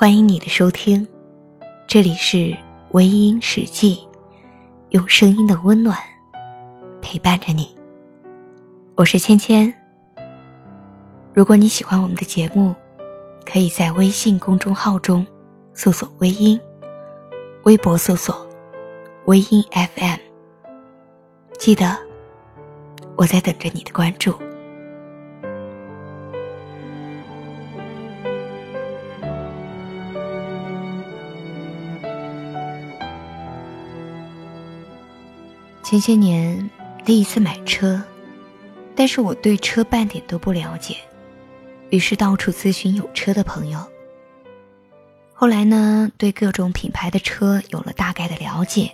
欢迎你的收听，这里是微音史记，用声音的温暖陪伴着你。我是芊芊。如果你喜欢我们的节目，可以在微信公众号中搜索“微音”，微博搜索“微音 FM”。记得，我在等着你的关注。前些年第一次买车，但是我对车半点都不了解，于是到处咨询有车的朋友。后来呢，对各种品牌的车有了大概的了解，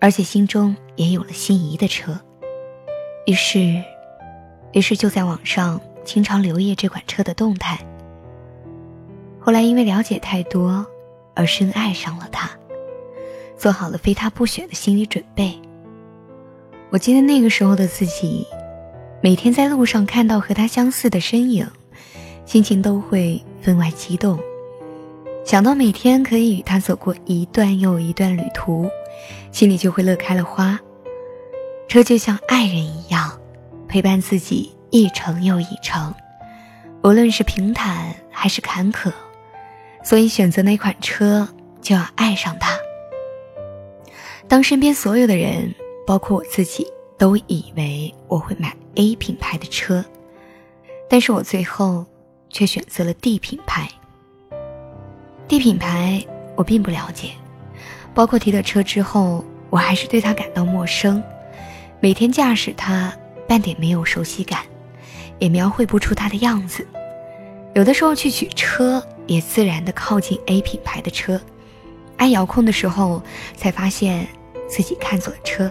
而且心中也有了心仪的车，于是，于是就在网上经常留意这款车的动态。后来因为了解太多，而深爱上了它，做好了非它不选的心理准备。我记得那个时候的自己，每天在路上看到和他相似的身影，心情都会分外激动。想到每天可以与他走过一段又一段旅途，心里就会乐开了花。车就像爱人一样，陪伴自己一程又一程，无论是平坦还是坎坷，所以选择那款车就要爱上它。当身边所有的人。包括我自己都以为我会买 A 品牌的车，但是我最后却选择了 D 品牌。D 品牌我并不了解，包括提了车之后，我还是对它感到陌生。每天驾驶它，半点没有熟悉感，也描绘不出它的样子。有的时候去取车，也自然的靠近 A 品牌的车，按遥控的时候，才发现自己看错了车。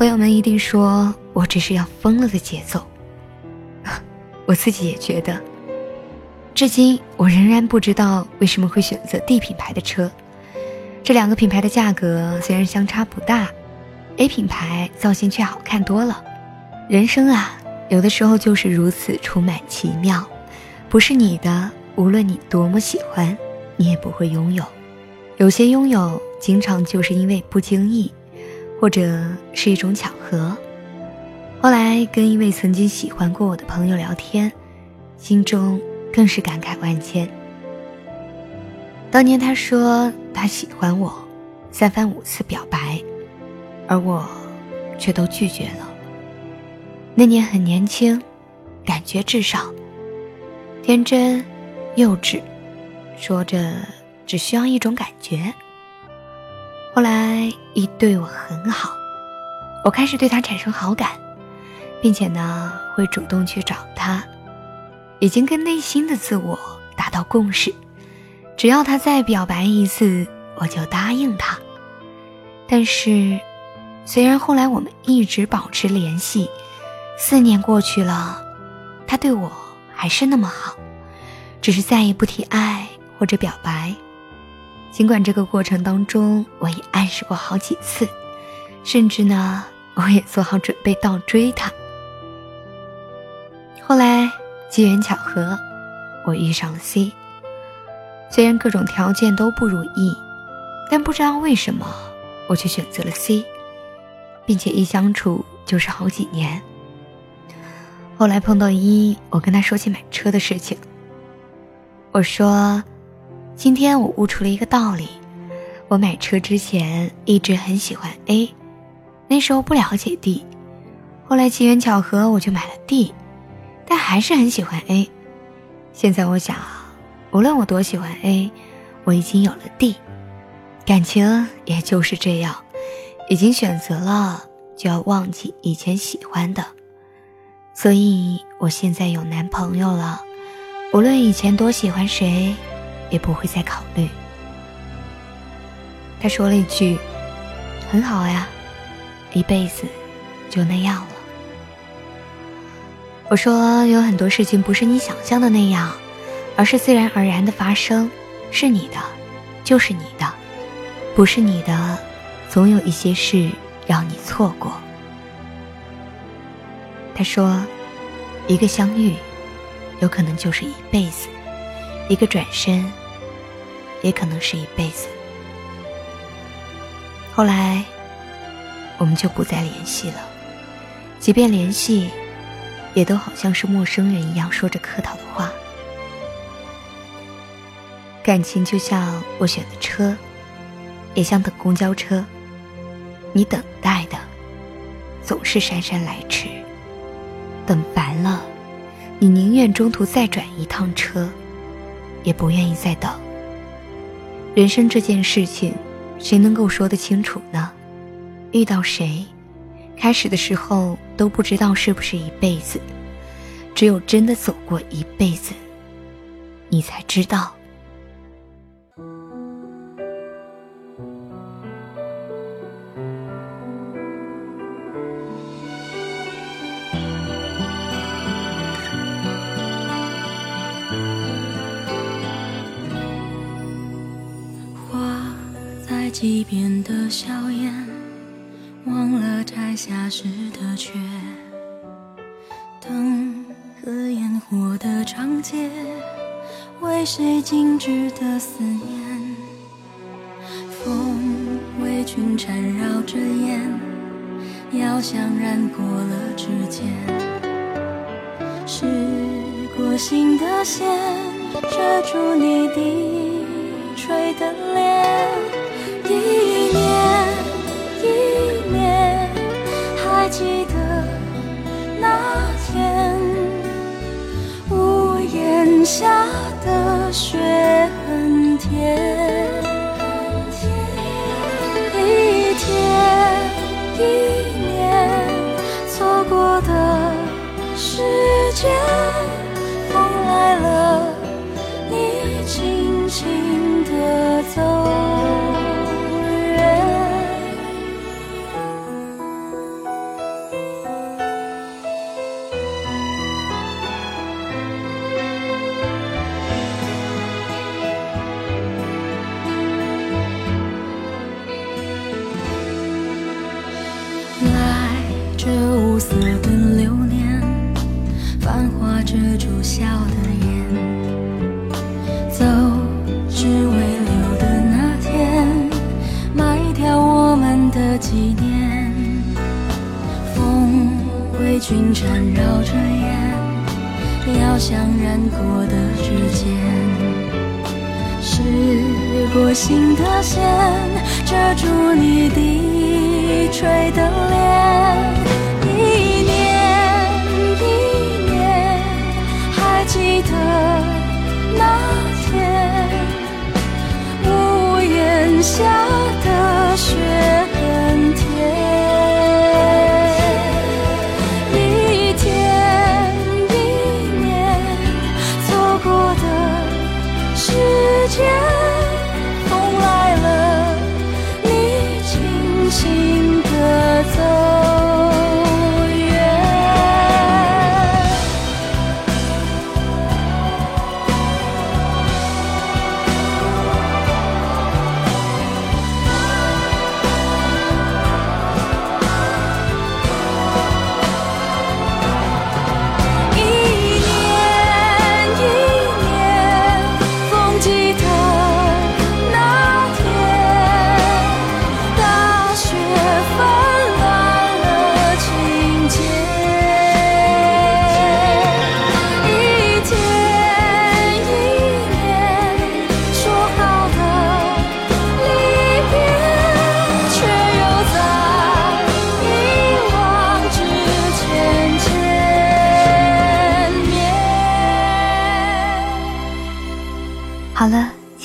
朋友们一定说我这是要疯了的节奏，我自己也觉得。至今我仍然不知道为什么会选择 D 品牌的车。这两个品牌的价格虽然相差不大，A 品牌造型却好看多了。人生啊，有的时候就是如此充满奇妙，不是你的，无论你多么喜欢，你也不会拥有。有些拥有，经常就是因为不经意。或者是一种巧合。后来跟一位曾经喜欢过我的朋友聊天，心中更是感慨万千。当年他说他喜欢我，三番五次表白，而我却都拒绝了。那年很年轻，感觉至少天真、幼稚，说着只需要一种感觉。后来一对我很好，我开始对他产生好感，并且呢会主动去找他，已经跟内心的自我达到共识，只要他再表白一次，我就答应他。但是，虽然后来我们一直保持联系，四年过去了，他对我还是那么好，只是再也不提爱或者表白。尽管这个过程当中，我也暗示过好几次，甚至呢，我也做好准备倒追他。后来机缘巧合，我遇上了 C。虽然各种条件都不如意，但不知道为什么，我却选择了 C，并且一相处就是好几年。后来碰到一，我跟他说起买车的事情，我说。今天我悟出了一个道理，我买车之前一直很喜欢 A，那时候不了解 D，后来机缘巧合我就买了 D，但还是很喜欢 A。现在我想，无论我多喜欢 A，我已经有了 D，感情也就是这样，已经选择了就要忘记以前喜欢的，所以我现在有男朋友了，无论以前多喜欢谁。也不会再考虑。他说了一句：“很好呀，一辈子就那样了。”我说：“有很多事情不是你想象的那样，而是自然而然的发生。是你的，就是你的；不是你的，总有一些事让你错过。”他说：“一个相遇，有可能就是一辈子；一个转身。”也可能是一辈子。后来，我们就不再联系了，即便联系，也都好像是陌生人一样说着客套的话。感情就像我选的车，也像等公交车，你等待的总是姗姗来迟，等烦了，你宁愿中途再转一趟车，也不愿意再等。人生这件事情，谁能够说得清楚呢？遇到谁，开始的时候都不知道是不是一辈子，只有真的走过一辈子，你才知道。几遍的笑颜，忘了摘下时的缺。灯和烟火的长街，为谁静止的思念？风为君缠绕着烟，要香染过了指尖。试过心的线，遮住你低垂的脸。记得那天屋檐下的雪很甜。一天一年，错过的时间，风来了，你轻轻地走。笑的眼。走，只为留的那天，埋掉我们的纪念。风为君缠绕着烟，遥想染过的指尖。试过心的线，遮住你低好